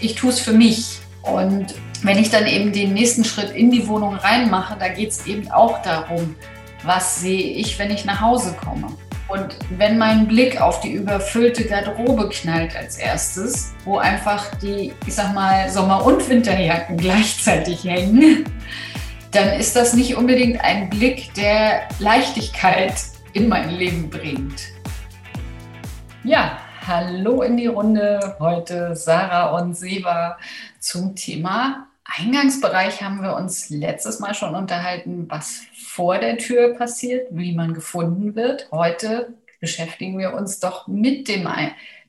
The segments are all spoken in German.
ich tue es für mich. Und wenn ich dann eben den nächsten Schritt in die Wohnung reinmache, da geht es eben auch darum, was sehe ich, wenn ich nach Hause komme. Und wenn mein Blick auf die überfüllte Garderobe knallt als erstes, wo einfach die, ich sag mal, Sommer- und Winterjacken gleichzeitig hängen, dann ist das nicht unbedingt ein Blick, der Leichtigkeit in mein Leben bringt. Ja, hallo in die Runde. Heute Sarah und Seva zum Thema Eingangsbereich haben wir uns letztes Mal schon unterhalten, was vor der Tür passiert, wie man gefunden wird. Heute beschäftigen wir uns doch mit dem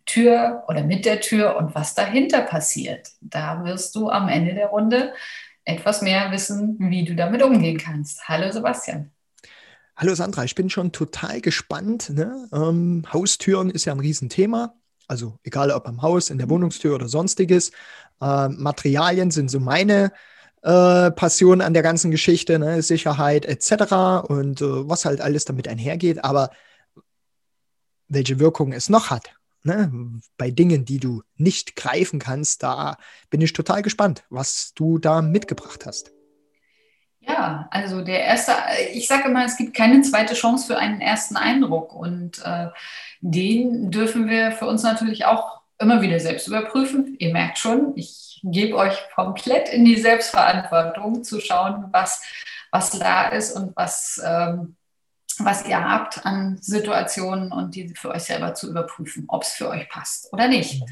Tür oder mit der Tür und was dahinter passiert. Da wirst du am Ende der Runde etwas mehr wissen, wie du damit umgehen kannst. Hallo Sebastian. Hallo Sandra, ich bin schon total gespannt. Ne? Ähm, Haustüren ist ja ein Riesenthema. Also egal ob am Haus, in der Wohnungstür oder sonstiges. Äh, Materialien sind so meine äh, Passion an der ganzen Geschichte, ne? Sicherheit etc. und äh, was halt alles damit einhergeht. Aber welche Wirkung es noch hat, ne? bei Dingen, die du nicht greifen kannst, da bin ich total gespannt, was du da mitgebracht hast. Ja, also der erste, ich sage immer, es gibt keine zweite Chance für einen ersten Eindruck und äh, den dürfen wir für uns natürlich auch immer wieder selbst überprüfen. Ihr merkt schon, ich gebe euch komplett in die Selbstverantwortung zu schauen, was, was da ist und was, ähm, was ihr habt an Situationen und die für euch selber zu überprüfen, ob es für euch passt oder nicht.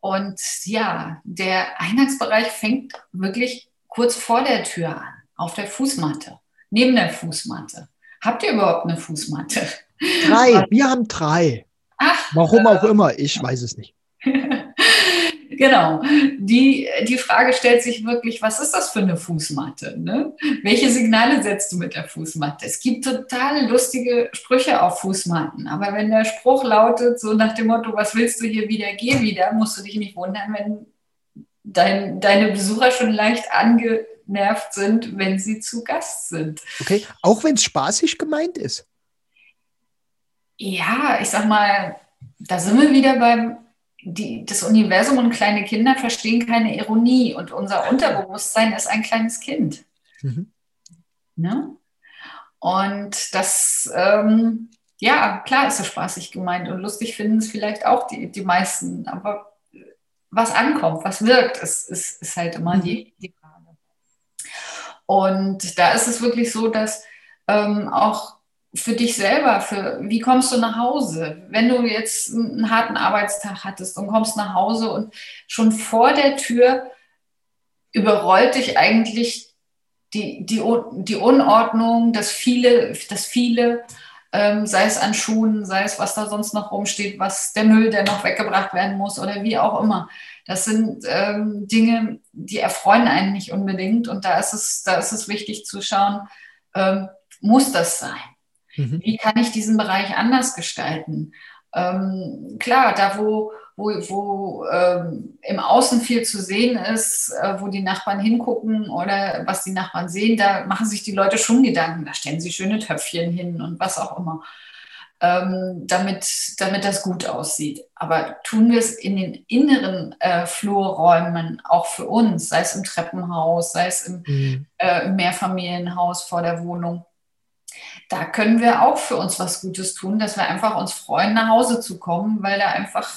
Und ja, der Eingangsbereich fängt wirklich kurz vor der Tür an auf der Fußmatte, neben der Fußmatte. Habt ihr überhaupt eine Fußmatte? Drei, wir haben drei. Ach, Warum auch äh, immer, ich weiß es nicht. genau. Die, die Frage stellt sich wirklich, was ist das für eine Fußmatte? Ne? Welche Signale setzt du mit der Fußmatte? Es gibt total lustige Sprüche auf Fußmatten, aber wenn der Spruch lautet, so nach dem Motto, was willst du hier wieder, geh wieder, musst du dich nicht wundern, wenn dein, deine Besucher schon leicht ange genervt sind, wenn sie zu Gast sind. Okay, auch wenn es spaßig gemeint ist. Ja, ich sag mal, da sind wir wieder beim, die, das Universum und kleine Kinder verstehen keine Ironie und unser Unterbewusstsein ist ein kleines Kind. Mhm. Ne? Und das, ähm, ja, klar ist es spaßig gemeint und lustig finden es vielleicht auch die, die meisten, aber was ankommt, was wirkt, ist, ist, ist halt immer mhm. die, die und da ist es wirklich so, dass ähm, auch für dich selber, für wie kommst du nach Hause? Wenn du jetzt einen harten Arbeitstag hattest und kommst nach Hause und schon vor der Tür überrollt dich eigentlich die, die, die Unordnung, das viele, das viele, ähm, sei es an Schuhen, sei es was da sonst noch rumsteht, was der Müll, der noch weggebracht werden muss oder wie auch immer. Das sind ähm, Dinge, die erfreuen einen nicht unbedingt. Und da ist es, da ist es wichtig zu schauen, ähm, muss das sein? Mhm. Wie kann ich diesen Bereich anders gestalten? Ähm, klar, da wo, wo, wo ähm, im Außen viel zu sehen ist, äh, wo die Nachbarn hingucken oder was die Nachbarn sehen, da machen sich die Leute schon Gedanken. Da stellen sie schöne Töpfchen hin und was auch immer ähm, damit, damit das gut aussieht. Aber tun wir es in den inneren äh, Flurräumen auch für uns, sei es im Treppenhaus, sei es im, mhm. äh, im Mehrfamilienhaus vor der Wohnung, da können wir auch für uns was Gutes tun, dass wir einfach uns freuen, nach Hause zu kommen, weil da einfach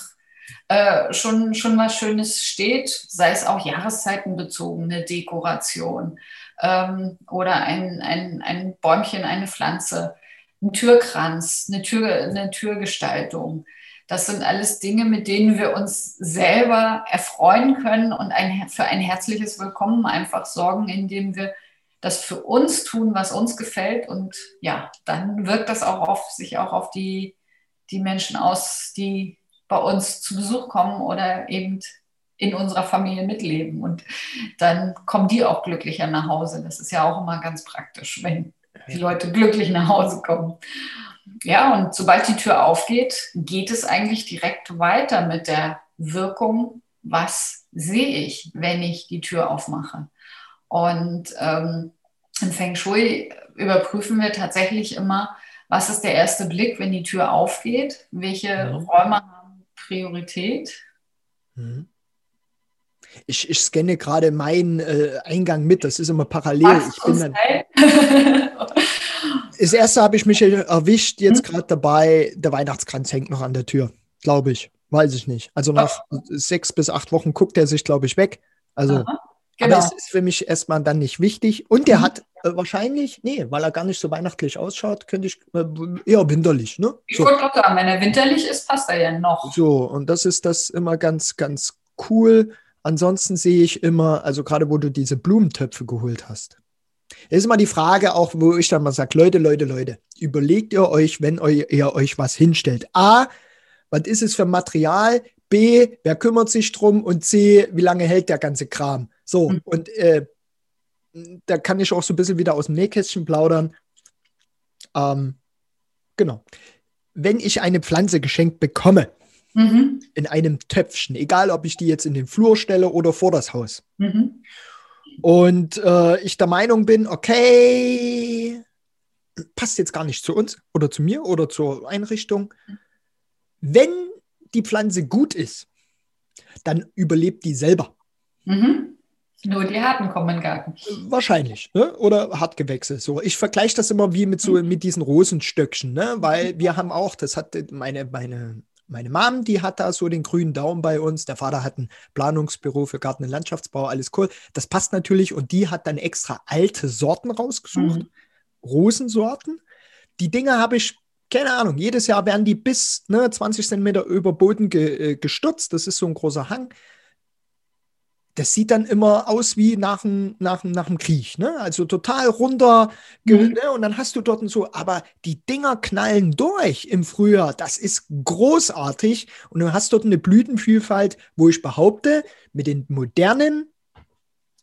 äh, schon, schon was Schönes steht, sei es auch jahreszeitenbezogene Dekoration ähm, oder ein, ein, ein Bäumchen, eine Pflanze ein Türkranz, eine, Tür, eine Türgestaltung. Das sind alles Dinge, mit denen wir uns selber erfreuen können und ein, für ein herzliches Willkommen einfach sorgen, indem wir das für uns tun, was uns gefällt. Und ja, dann wirkt das auch auf sich auch auf die, die Menschen aus, die bei uns zu Besuch kommen oder eben in unserer Familie mitleben. Und dann kommen die auch glücklicher nach Hause. Das ist ja auch immer ganz praktisch, wenn die Leute glücklich nach Hause kommen. Ja, und sobald die Tür aufgeht, geht es eigentlich direkt weiter mit der Wirkung, was sehe ich, wenn ich die Tür aufmache. Und ähm, im Feng Shui überprüfen wir tatsächlich immer, was ist der erste Blick, wenn die Tür aufgeht, welche ja. Räume haben Priorität. Mhm. Ich, ich scanne gerade meinen äh, Eingang mit. Das ist immer parallel. Ich bin dann, das erste habe ich mich erwischt, jetzt hm? gerade dabei. Der Weihnachtskranz hängt noch an der Tür, glaube ich. Weiß ich nicht. Also nach Ach. sechs bis acht Wochen guckt er sich, glaube ich, weg. Also, Aha, genau. aber es ist für mich erstmal dann nicht wichtig. Und der mhm. hat äh, wahrscheinlich, nee, weil er gar nicht so weihnachtlich ausschaut, könnte ich äh, eher winterlich, ne? Ich so. wollte gerade sagen, wenn er winterlich ist, passt er ja noch. So, und das ist das immer ganz, ganz cool. Ansonsten sehe ich immer, also gerade wo du diese Blumentöpfe geholt hast. ist immer die Frage auch, wo ich dann mal sage, Leute, Leute, Leute, überlegt ihr euch, wenn ihr euch was hinstellt. A, was ist es für Material? B, wer kümmert sich drum? Und C, wie lange hält der ganze Kram? So, mhm. und äh, da kann ich auch so ein bisschen wieder aus dem Nähkästchen plaudern. Ähm, genau. Wenn ich eine Pflanze geschenkt bekomme, mhm. in einem Töpfchen, egal ob ich die jetzt in den Flur stelle oder vor das Haus, mhm. und äh, ich der Meinung bin, okay, passt jetzt gar nicht zu uns oder zu mir oder zur Einrichtung. Wenn die Pflanze gut ist, dann überlebt die selber. Mhm. Nur die Harten kommen in den Garten. Wahrscheinlich, ne? oder Hartgewächse. So, ich vergleiche das immer wie mit so mhm. mit diesen Rosenstöckchen, ne? weil wir haben auch, das hat meine, meine, meine Mom, die hat da so den grünen Daumen bei uns. Der Vater hat ein Planungsbüro für Garten- und Landschaftsbau, alles cool. Das passt natürlich und die hat dann extra alte Sorten rausgesucht, mhm. Rosensorten. Die Dinge habe ich keine Ahnung, jedes Jahr werden die bis ne, 20 Zentimeter über Boden ge, äh, gestürzt. Das ist so ein großer Hang das sieht dann immer aus wie nach dem, nach nach dem Krieg, ne? Also total runter, mhm. ne? und dann hast du dort so, aber die Dinger knallen durch im Frühjahr. Das ist großartig. Und du hast dort eine Blütenvielfalt, wo ich behaupte, mit den modernen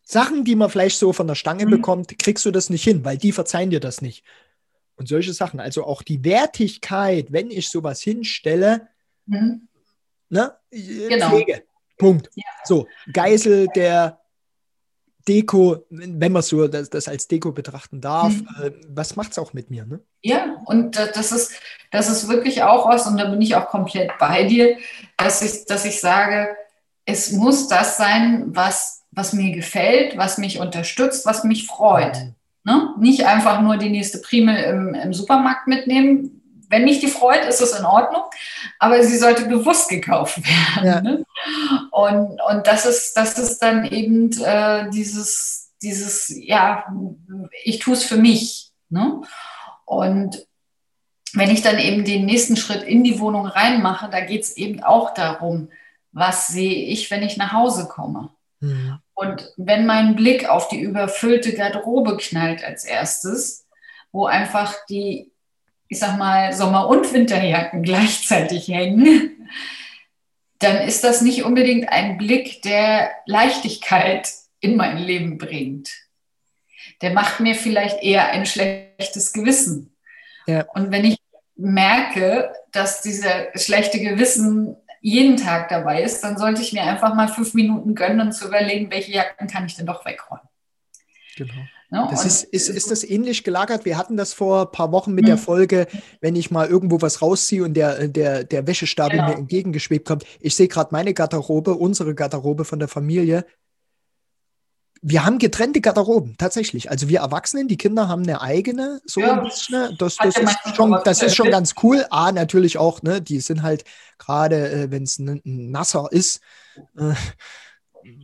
Sachen, die man vielleicht so von der Stange mhm. bekommt, kriegst du das nicht hin, weil die verzeihen dir das nicht. Und solche Sachen. Also auch die Wertigkeit, wenn ich sowas hinstelle, mhm. ne? Genau. Pflege. Punkt. Ja. So, Geisel der Deko, wenn man so das, das, als Deko betrachten darf, mhm. äh, was macht es auch mit mir? Ne? Ja, und das ist, das ist wirklich auch was, und da bin ich auch komplett bei dir, dass ich, dass ich sage, es muss das sein, was, was mir gefällt, was mich unterstützt, was mich freut. Mhm. Ne? Nicht einfach nur die nächste Primel im, im Supermarkt mitnehmen, wenn mich die freut, ist es in Ordnung, aber sie sollte bewusst gekauft werden. Ja. Ne? Und, und das, ist, das ist dann eben äh, dieses, dieses, ja, ich tue es für mich. Ne? Und wenn ich dann eben den nächsten Schritt in die Wohnung reinmache, da geht es eben auch darum, was sehe ich, wenn ich nach Hause komme. Mhm. Und wenn mein Blick auf die überfüllte Garderobe knallt als erstes, wo einfach die ich sag mal, Sommer- und Winterjacken gleichzeitig hängen, dann ist das nicht unbedingt ein Blick, der Leichtigkeit in mein Leben bringt. Der macht mir vielleicht eher ein schlechtes Gewissen. Ja. Und wenn ich merke, dass dieser schlechte Gewissen jeden Tag dabei ist, dann sollte ich mir einfach mal fünf Minuten gönnen und zu überlegen, welche Jacken kann ich denn doch wegräumen. Genau. Ne? Das ist, ist, ist das ähnlich gelagert? Wir hatten das vor ein paar Wochen mit der mhm. Folge, wenn ich mal irgendwo was rausziehe und der, der, der Wäschestapel genau. mir entgegengeschwebt kommt. Ich sehe gerade meine Garderobe, unsere Garderobe von der Familie. Wir haben getrennte Garderoben, tatsächlich. Also wir Erwachsenen, die Kinder haben eine eigene, so ja, ein bisschen. Das, das, ist, schon, das ist schon ganz cool. A, natürlich auch, ne, die sind halt gerade, äh, wenn es nasser ist, äh,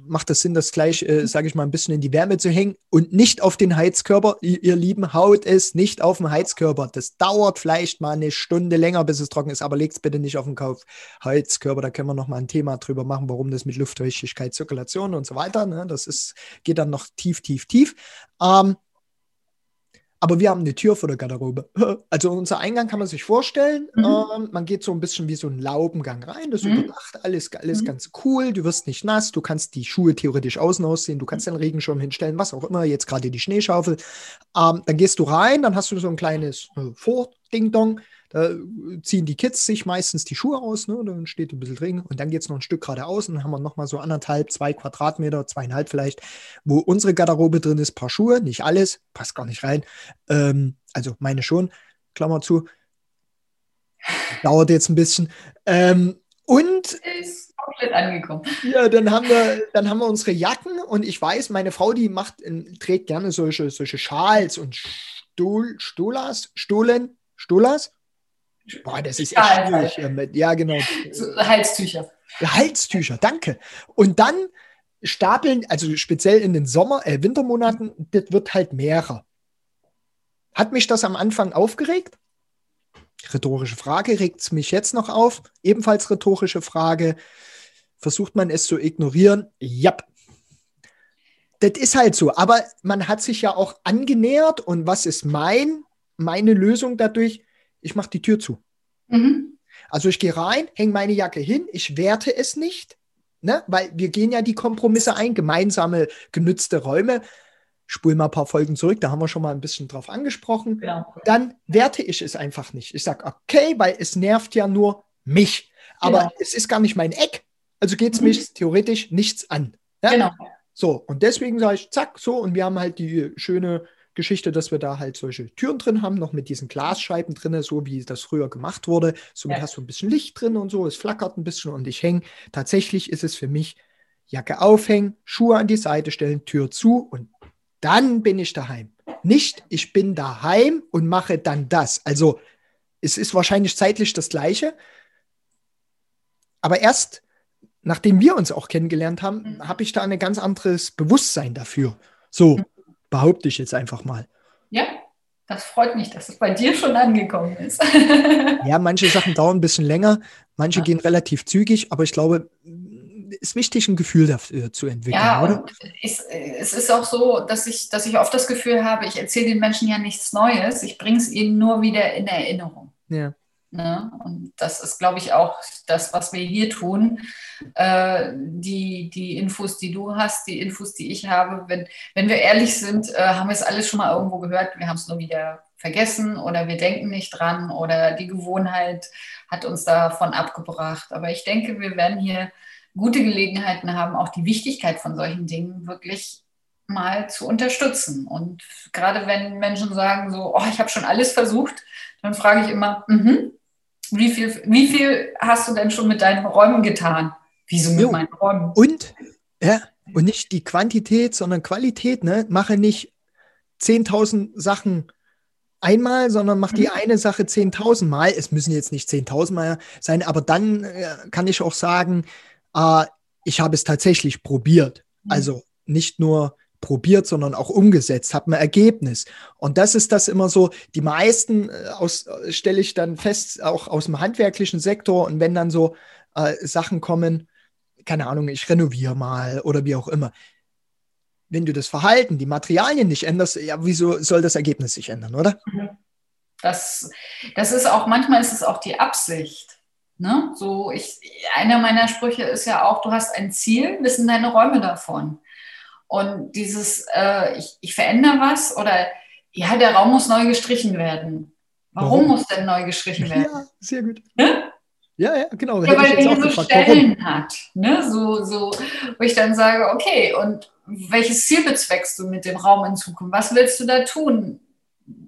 macht das Sinn, das gleich, äh, sage ich mal, ein bisschen in die Wärme zu hängen und nicht auf den Heizkörper. Ihr, ihr Lieben, haut es nicht auf den Heizkörper. Das dauert vielleicht mal eine Stunde länger, bis es trocken ist, aber legt es bitte nicht auf den Kauf Heizkörper. Da können wir noch mal ein Thema drüber machen, warum das mit Luftfeuchtigkeit, Zirkulation und so weiter. Ne? Das ist, geht dann noch tief, tief, tief. Ähm, aber wir haben eine Tür vor der Garderobe. Also unser Eingang kann man sich vorstellen. Mhm. Ähm, man geht so ein bisschen wie so ein Laubengang rein. Das mhm. überdacht alles, alles mhm. ganz cool. Du wirst nicht nass. Du kannst die Schuhe theoretisch außen aussehen. Du kannst den Regenschirm hinstellen, was auch immer. Jetzt gerade die Schneeschaufel. Ähm, dann gehst du rein. Dann hast du so ein kleines äh, Vording-Dong. Da ziehen die Kids sich meistens die Schuhe aus, ne? dann steht ein bisschen drin und dann geht es noch ein Stück geradeaus und dann haben wir nochmal so anderthalb, zwei Quadratmeter, zweieinhalb vielleicht, wo unsere Garderobe drin ist, paar Schuhe, nicht alles, passt gar nicht rein. Ähm, also meine schon, Klammer zu. Dauert jetzt ein bisschen. Ähm, Und ist komplett angekommen. Ja, dann haben wir, dann haben wir unsere Jacken und ich weiß, meine Frau, die macht, trägt gerne solche, solche Schals und Stuhl, Stuhlas, Stuhlen, Stuhlas. Boah, das ist echt schwierig. Ja, genau. Halstücher. Halstücher, danke. Und dann stapeln, also speziell in den Sommer, äh, Wintermonaten, das wird halt mehrer. Hat mich das am Anfang aufgeregt? Rhetorische Frage, regt es mich jetzt noch auf? Ebenfalls rhetorische Frage. Versucht man es zu ignorieren? Ja. Das ist halt so. Aber man hat sich ja auch angenähert. Und was ist mein, meine Lösung dadurch? Ich mache die Tür zu. Mhm. Also ich gehe rein, hänge meine Jacke hin, ich werte es nicht, ne? weil wir gehen ja die Kompromisse ein, gemeinsame genützte Räume. Spul mal ein paar Folgen zurück, da haben wir schon mal ein bisschen drauf angesprochen. Genau. Dann werte ich es einfach nicht. Ich sage, okay, weil es nervt ja nur mich. Aber genau. es ist gar nicht mein Eck. Also geht es mhm. mich theoretisch nichts an. Ja? Genau. So, und deswegen sage ich, zack, so, und wir haben halt die schöne Geschichte, dass wir da halt solche Türen drin haben, noch mit diesen Glasscheiben drin, so wie das früher gemacht wurde. Somit ja. hast du ein bisschen Licht drin und so, es flackert ein bisschen und ich hänge. Tatsächlich ist es für mich Jacke aufhängen, Schuhe an die Seite stellen, Tür zu und dann bin ich daheim. Nicht, ich bin daheim und mache dann das. Also es ist wahrscheinlich zeitlich das gleiche. Aber erst nachdem wir uns auch kennengelernt haben, mhm. habe ich da ein ganz anderes Bewusstsein dafür. So, mhm behaupte ich jetzt einfach mal. Ja, das freut mich, dass es bei dir schon angekommen ist. ja, manche Sachen dauern ein bisschen länger, manche ja. gehen relativ zügig, aber ich glaube, es ist wichtig, ein Gefühl dafür zu entwickeln, ja, oder? Ich, es ist auch so, dass ich, dass ich oft das Gefühl habe, ich erzähle den Menschen ja nichts Neues, ich bringe es ihnen nur wieder in Erinnerung. Ja. Ne? Und das ist, glaube ich, auch das, was wir hier tun. Äh, die, die Infos, die du hast, die Infos, die ich habe, wenn, wenn wir ehrlich sind, äh, haben wir es alles schon mal irgendwo gehört. Wir haben es nur wieder vergessen oder wir denken nicht dran oder die Gewohnheit hat uns davon abgebracht. Aber ich denke, wir werden hier gute Gelegenheiten haben, auch die Wichtigkeit von solchen Dingen wirklich mal zu unterstützen. Und gerade wenn Menschen sagen so, oh, ich habe schon alles versucht, dann frage ich immer, mm wie viel, wie viel hast du denn schon mit deinen Räumen getan? Wieso mit jo. meinen Räumen? Und, ja, und nicht die Quantität, sondern Qualität. Ne? Mache nicht 10.000 Sachen einmal, sondern mach die mhm. eine Sache 10.000 Mal. Es müssen jetzt nicht 10.000 Mal sein, aber dann äh, kann ich auch sagen, äh, ich habe es tatsächlich probiert. Mhm. Also nicht nur probiert, sondern auch umgesetzt, habe ein Ergebnis. Und das ist das immer so, die meisten äh, aus, stelle ich dann fest, auch aus dem handwerklichen Sektor und wenn dann so äh, Sachen kommen, keine Ahnung, ich renoviere mal oder wie auch immer. Wenn du das Verhalten, die Materialien nicht änderst, ja, wieso soll das Ergebnis sich ändern, oder? Mhm. Das, das ist auch, manchmal ist es auch die Absicht. Ne? So, ich, einer meiner Sprüche ist ja auch, du hast ein Ziel, wissen deine Räume davon. Und dieses, äh, ich, ich verändere was oder ja, der Raum muss neu gestrichen werden. Warum, Warum? muss denn neu gestrichen werden? Ja, sehr gut. Ne? Ja, ja, genau. Ja, weil er so Stellen Warum? hat. Ne? So, so, wo ich dann sage, okay, und welches Ziel bezweckst du mit dem Raum in Zukunft? Was willst du da tun?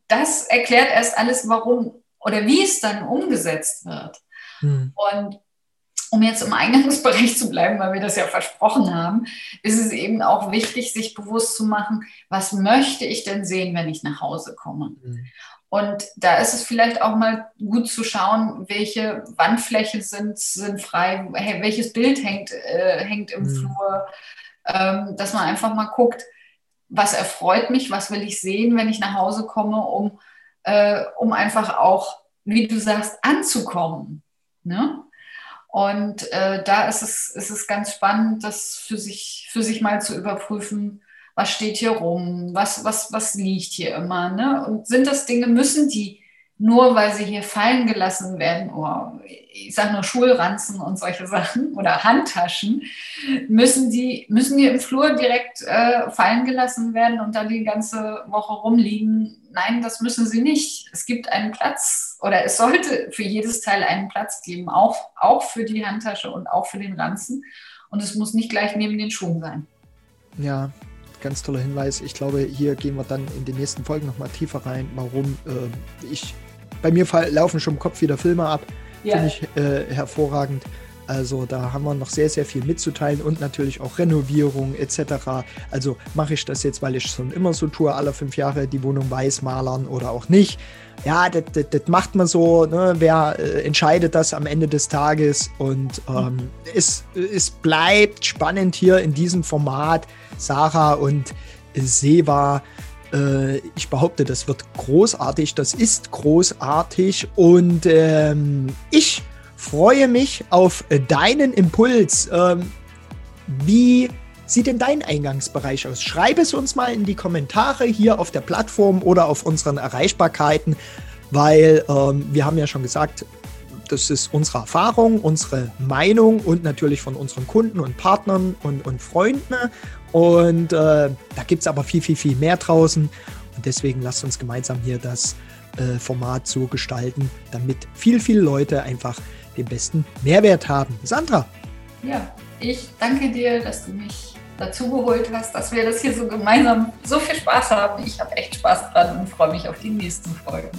Das erklärt erst alles, warum oder wie es dann umgesetzt wird. Hm. Und um jetzt im Eingangsbereich zu bleiben, weil wir das ja versprochen haben, ist es eben auch wichtig, sich bewusst zu machen, was möchte ich denn sehen, wenn ich nach Hause komme? Mhm. Und da ist es vielleicht auch mal gut zu schauen, welche Wandfläche sind, sind frei, welches Bild hängt, äh, hängt im mhm. Flur, ähm, dass man einfach mal guckt, was erfreut mich, was will ich sehen, wenn ich nach Hause komme, um, äh, um einfach auch, wie du sagst, anzukommen. Ne? Und äh, da ist es, ist es ganz spannend, das für sich, für sich mal zu überprüfen, was steht hier rum, was, was, was liegt hier immer. Ne? Und sind das Dinge, müssen die nur weil sie hier fallen gelassen werden, oder ich sage nur Schulranzen und solche Sachen oder Handtaschen, müssen die, müssen die im Flur direkt äh, fallen gelassen werden und dann die ganze Woche rumliegen. Nein, das müssen sie nicht. Es gibt einen Platz oder es sollte für jedes Teil einen Platz geben, auch, auch für die Handtasche und auch für den Ranzen. Und es muss nicht gleich neben den Schuhen sein. Ja, ganz toller Hinweis. Ich glaube, hier gehen wir dann in den nächsten Folgen nochmal tiefer rein, warum äh, ich bei mir laufen schon im Kopf wieder Filme ab. Ja. Finde ich äh, hervorragend. Also da haben wir noch sehr, sehr viel mitzuteilen und natürlich auch Renovierung etc. Also mache ich das jetzt, weil ich schon immer so tue, alle fünf Jahre die Wohnung weiß malern oder auch nicht. Ja, das, macht man so. Ne? Wer äh, entscheidet das am Ende des Tages? Und ähm, es, es bleibt spannend hier in diesem Format. Sarah und Seva äh, ich behaupte, das wird großartig, das ist großartig und ähm, ich freue mich auf deinen Impuls. Ähm, wie sieht denn dein Eingangsbereich aus? Schreib es uns mal in die Kommentare hier auf der Plattform oder auf unseren Erreichbarkeiten, weil ähm, wir haben ja schon gesagt, das ist unsere Erfahrung, unsere Meinung und natürlich von unseren Kunden und Partnern und, und Freunden. Und äh, da gibt es aber viel, viel, viel mehr draußen. Und deswegen lasst uns gemeinsam hier das äh, Format so gestalten, damit viel, viele Leute einfach den besten Mehrwert haben. Sandra. Ja, ich danke dir, dass du mich dazu geholt hast, dass wir das hier so gemeinsam so viel Spaß haben. Ich habe echt Spaß dran und freue mich auf die nächsten Folgen.